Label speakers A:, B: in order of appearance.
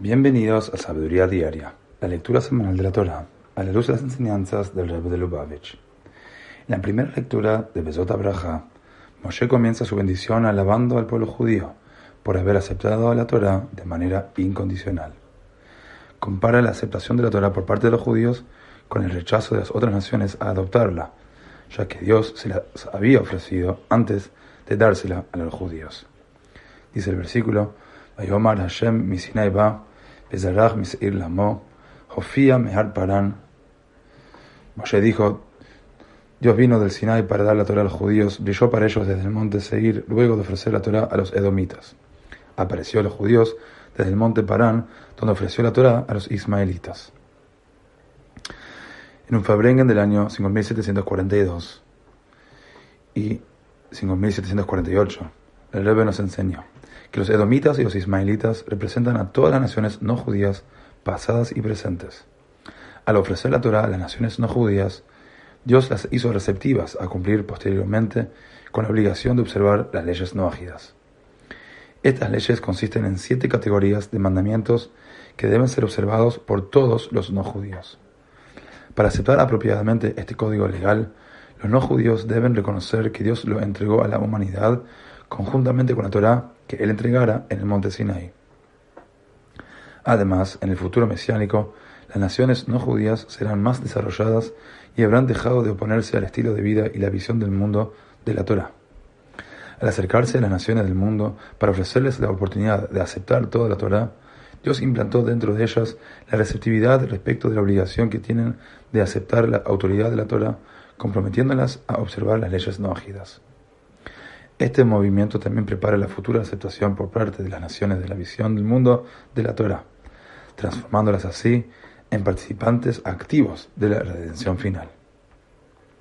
A: Bienvenidos a Sabiduría Diaria, la lectura semanal de la Torah, a la luz de las enseñanzas del Rebbe de Lubavitch. En la primera lectura de Besot Abraha, Moshe comienza su bendición alabando al pueblo judío por haber aceptado la Torah de manera incondicional. Compara la aceptación de la Torah por parte de los judíos con el rechazo de las otras naciones a adoptarla, ya que Dios se la había ofrecido antes de dársela a los judíos. Dice el versículo, Hashem lamo, mehar paran. Moshe dijo, Dios vino del Sinai para dar la Torah a los judíos, brilló para ellos desde el monte Seir, luego de ofrecer la Torah a los edomitas. Apareció a los judíos desde el monte Parán, donde ofreció la Torah a los ismaelitas. En un Fabrengen del año 5742 y 5748, el Rebbe nos enseñó que los edomitas y los ismaelitas representan a todas las naciones no judías pasadas y presentes. Al ofrecer la Torah a las naciones no judías, Dios las hizo receptivas a cumplir posteriormente con la obligación de observar las leyes no ágidas. Estas leyes consisten en siete categorías de mandamientos que deben ser observados por todos los no judíos. Para aceptar apropiadamente este código legal, los no judíos deben reconocer que Dios lo entregó a la humanidad conjuntamente con la Torá que él entregara en el monte Sinai. Además, en el futuro mesiánico, las naciones no judías serán más desarrolladas y habrán dejado de oponerse al estilo de vida y la visión del mundo de la Torá. Al acercarse a las naciones del mundo para ofrecerles la oportunidad de aceptar toda la Torá, Dios implantó dentro de ellas la receptividad respecto de la obligación que tienen de aceptar la autoridad de la Torá, comprometiéndolas a observar las leyes no ágidas. Este movimiento también prepara la futura aceptación por parte de las naciones de la visión del mundo de la Torah, transformándolas así en participantes activos de la redención final.